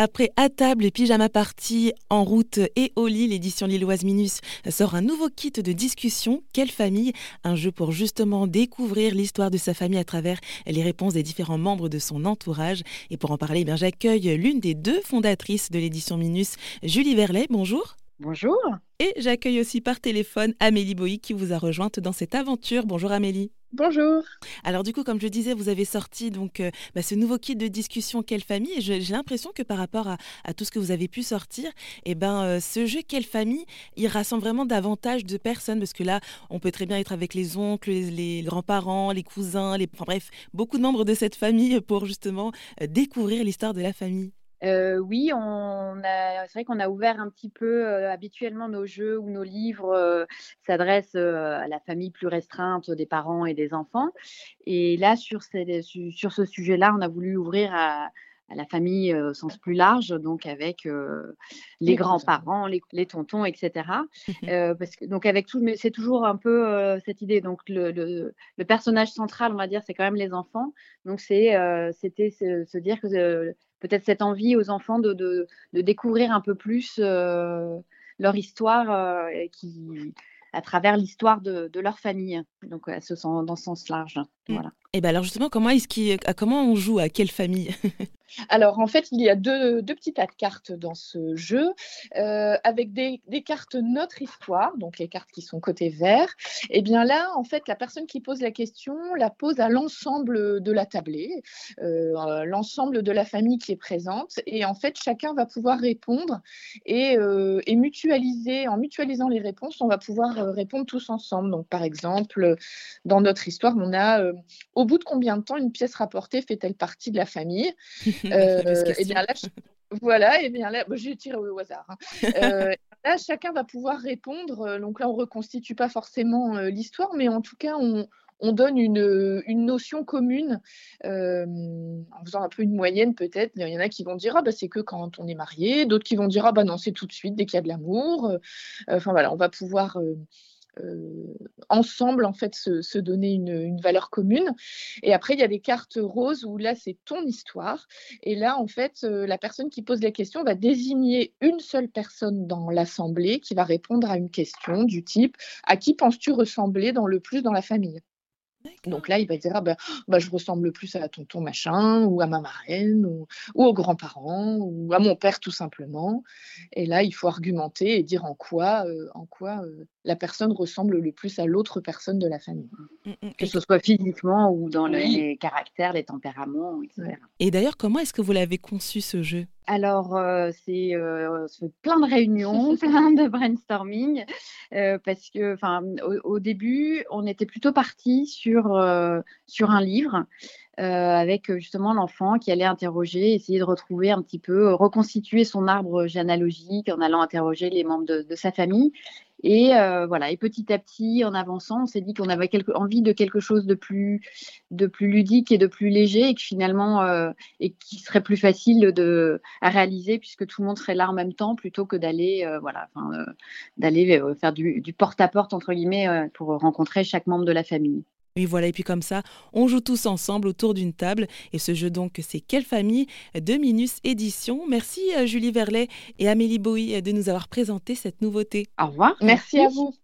Après À table et pyjama party, En route et au lit, l'édition lilloise Minus sort un nouveau kit de discussion Quelle famille? Un jeu pour justement découvrir l'histoire de sa famille à travers les réponses des différents membres de son entourage. Et pour en parler, eh j'accueille l'une des deux fondatrices de l'édition Minus, Julie Verlet. Bonjour. Bonjour. Et j'accueille aussi par téléphone Amélie Boy qui vous a rejointe dans cette aventure. Bonjour Amélie. Bonjour. Alors du coup, comme je disais, vous avez sorti donc euh, bah, ce nouveau kit de discussion Quelle famille et j'ai l'impression que par rapport à, tout ce que vous avez pu sortir, eh ben euh, ce jeu Quelle famille, il rassemble vraiment davantage de personnes parce que là, on peut très bien être avec les oncles, les, grands-parents, les cousins, les, enfin bref, beaucoup de membres de cette famille pour justement euh, découvrir l'histoire de la famille. Euh, oui, on a, c'est vrai qu'on a ouvert un petit peu. Euh, habituellement, nos jeux ou nos livres euh, s'adressent à la famille plus restreinte des parents et des enfants. Et là, sur, sur ce sujet-là, on a voulu ouvrir à, la famille au sens plus large, donc avec les, grands-parents, les, tontons, etc. parce que, donc avec tout, mais c'est toujours un peu cette idée. Donc le, le, personnage central, on va dire, c'est quand même les enfants. Donc c'est, c'était se, dire que peut-être cette envie aux enfants de, de, découvrir un peu plus euh, leur histoire euh, qui, à travers l'histoire de, de, leur famille. Donc, dans ce sens large. Mmh. Voilà. Et bien alors justement, comment, est-ce comment on joue? À quelle famille? Alors en fait, il y a deux, petits tas de cartes dans ce jeu, euh, avec des, cartes notre histoire, donc les cartes qui sont côté vert. Et bien là, en fait, la personne qui pose la question la pose à l'ensemble de la tablée, euh, l'ensemble de la famille qui est présente. Et en fait, chacun va pouvoir répondre et, euh, et mutualiser, en mutualisant les réponses, on va pouvoir répondre tous ensemble. Donc par exemple, dans notre histoire, on a au bout de combien de temps une pièce rapportée fait-elle partie de la famille? Et bien là, voilà, et bien là, j'ai tiré au hasard. Hein. Euh, là, chacun va pouvoir répondre. Euh, donc là, on reconstitue pas forcément l'histoire, mais en tout cas, on, donne une, notion commune en faisant un peu une moyenne peut-être. Il y en a qui vont dire ah bah c'est que quand on est marié, d'autres qui vont dire ah bah non c'est tout de suite dès qu'il y a de l'amour. Enfin voilà, on va pouvoir euh, ensemble en fait se, donner une, valeur commune. Et après, il y a des cartes roses où là, c'est ton histoire. Et là, en fait, euh, la personne qui pose la question va désigner une seule personne dans l'assemblée qui va répondre à une question du type à qui penses-tu ressembler dans le plus dans la famille? Donc là, il va dire ah ben, bah, je ressemble plus à tonton machin, ou à ma marraine, ou, aux grands-parents, ou à mon père tout simplement. Et là, il faut argumenter et dire en quoi, euh, en quoi euh, la personne ressemble le plus à l'autre personne de la famille. Mmh, mmh. Que ce soit physiquement ou dans les caractères, les tempéraments, etc. Et d'ailleurs, comment est-ce que vous l'avez conçu ce jeu? Alors, euh, c'est plein de réunions, plein de brainstorming, parce que, enfin, au, début, on était plutôt parti sur, sur un livre avec justement l'enfant qui allait interroger, essayer de retrouver un petit peu, reconstituer son arbre généalogique en allant interroger les membres de sa famille. Et euh, voilà, et petit à petit, en avançant, on s'est dit qu'on avait envie de quelque chose de plus, ludique et de plus léger, et que finalement, euh, et qui serait plus facile à réaliser puisque tout le monde serait là en même temps, plutôt que d'aller, euh, voilà, d'aller faire du, du porte-à-porte entre guillemets pour rencontrer chaque membre de la famille. Et voilà, et puis comme ça, on joue tous ensemble autour d'une table. Et ce jeu donc, c'est Quelle famille de Minus Édition. Merci Julie Verlet et Amélie Bowie de nous avoir présenté cette nouveauté. Au revoir. Merci. à vous.